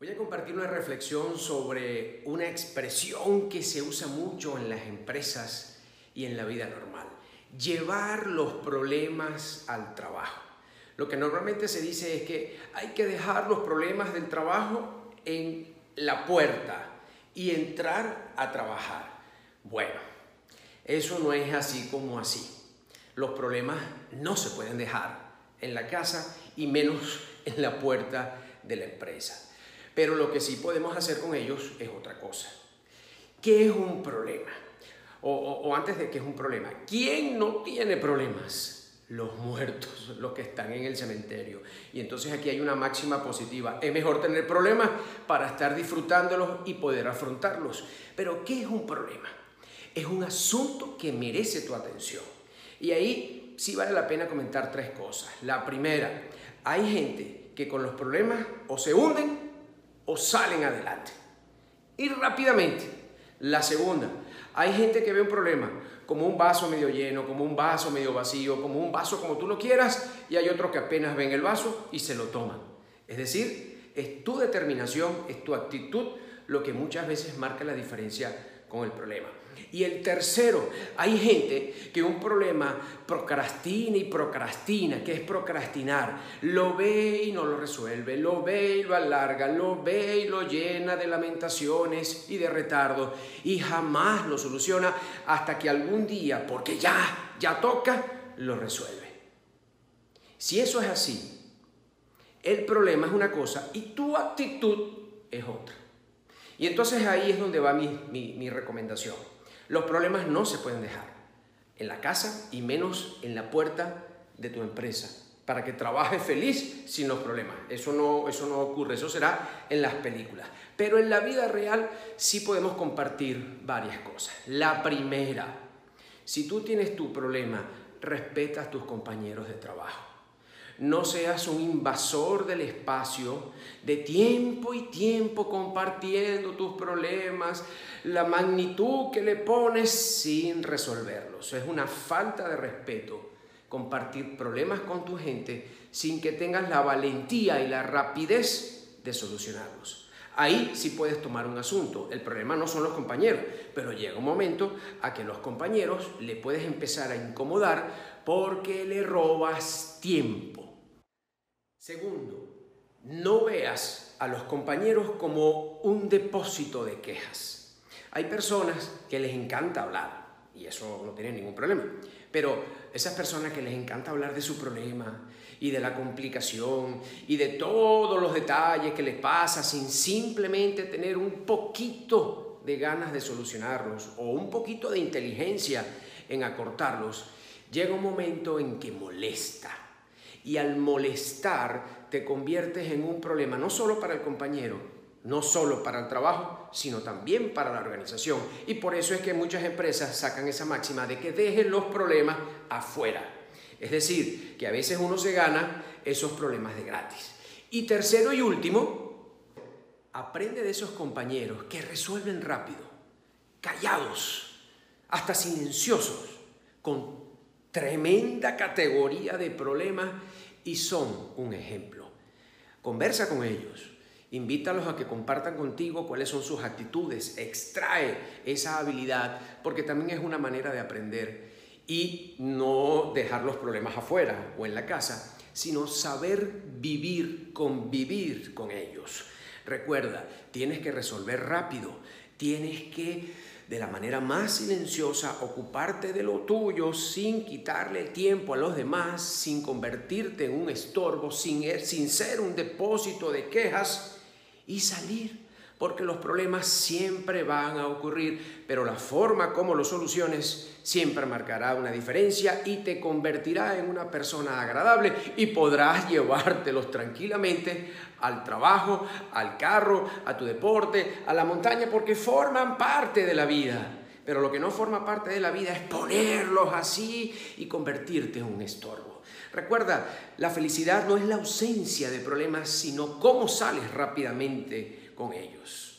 Voy a compartir una reflexión sobre una expresión que se usa mucho en las empresas y en la vida normal. Llevar los problemas al trabajo. Lo que normalmente se dice es que hay que dejar los problemas del trabajo en la puerta y entrar a trabajar. Bueno, eso no es así como así. Los problemas no se pueden dejar en la casa y menos en la puerta de la empresa. Pero lo que sí podemos hacer con ellos es otra cosa. ¿Qué es un problema? O, antes de qué es un problema, ¿quién no tiene problemas? Los muertos, los que están en el cementerio. Y entonces aquí hay una máxima positiva. Es mejor tener problemas para estar disfrutándolos y poder afrontarlos. Pero ¿qué es un problema? Es un asunto que merece tu atención. Y ahí sí vale la pena comentar tres cosas. La primera, hay gente que con los problemas o se hunden o salen adelante. Y rápidamente. La segunda, hay gente que ve un problema como un vaso medio lleno, como un vaso medio vacío, como un vaso como tú lo quieras, y hay otros que apenas ven el vaso y se lo toman. Es decir, es tu determinación, es tu actitud lo que muchas veces marca la diferencia con el problema. Y el tercero, hay gente que un problema procrastina y procrastina, que es procrastinar. Lo ve y no lo resuelve, lo ve y lo alarga, lo ve y lo llena de lamentaciones y de retardo y jamás lo soluciona hasta que algún día, porque ya, ya toca, lo resuelve. Si eso es así, el problema es una cosa y tu actitud es otra. Y entonces ahí es donde va mi, mi, recomendación. Los problemas no se pueden dejar en la casa y menos en la puerta de tu empresa para que trabajes feliz sin los problemas. Eso no, eso no ocurre, eso será en las películas. Pero en la vida real sí podemos compartir varias cosas. La primera, si tú tienes tu problema, respeta a tus compañeros de trabajo. No seas un invasor del espacio, de tiempo y tiempo compartiendo tus problemas, la magnitud que le pones sin resolverlos. Es una falta de respeto compartir problemas con tu gente sin que tengas la valentía y la rapidez de solucionarlos. Ahí sí puedes tomar un asunto. El problema no son los compañeros, pero llega un momento a que los compañeros le puedes empezar a incomodar porque le robas tiempo. Segundo, no veas a los compañeros como un depósito de quejas. Hay personas que les encanta hablar y eso no tiene ningún problema, pero esas personas que les encanta hablar de su problema y de la complicación y de todos los detalles que les pasa sin simplemente tener un poquito de ganas de solucionarlos o un poquito de inteligencia en acortarlos, llega un momento en que molesta y al molestar te conviertes en un problema no solo para el compañero, no solo para el trabajo, sino también para la organización. Y por eso es que muchas empresas sacan esa máxima de que dejen los problemas afuera. Es decir, que a veces uno se gana esos problemas de gratis. Y tercero y último, aprende de esos compañeros que resuelven rápido, callados, hasta silenciosos, con tremenda categoría de problemas y son un ejemplo. Conversa con ellos, invítalos a que compartan contigo cuáles son sus actitudes, extrae esa habilidad, porque también es una manera de aprender y no dejar los problemas afuera o en la casa, sino saber vivir, convivir con ellos. Recuerda, tienes que resolver rápido, tienes que de la manera más silenciosa, ocuparte de lo tuyo sin quitarle tiempo a los demás, sin convertirte en un estorbo, sin, er, sin ser un depósito de quejas y salir porque los problemas siempre van a ocurrir, pero la forma como los soluciones siempre marcará una diferencia y te convertirá en una persona agradable y podrás llevártelos tranquilamente al trabajo, al carro, a tu deporte, a la montaña, porque forman parte de la vida. Pero lo que no forma parte de la vida es ponerlos así y convertirte en un estorbo. Recuerda, la felicidad no es la ausencia de problemas, sino cómo sales rápidamente con ellos.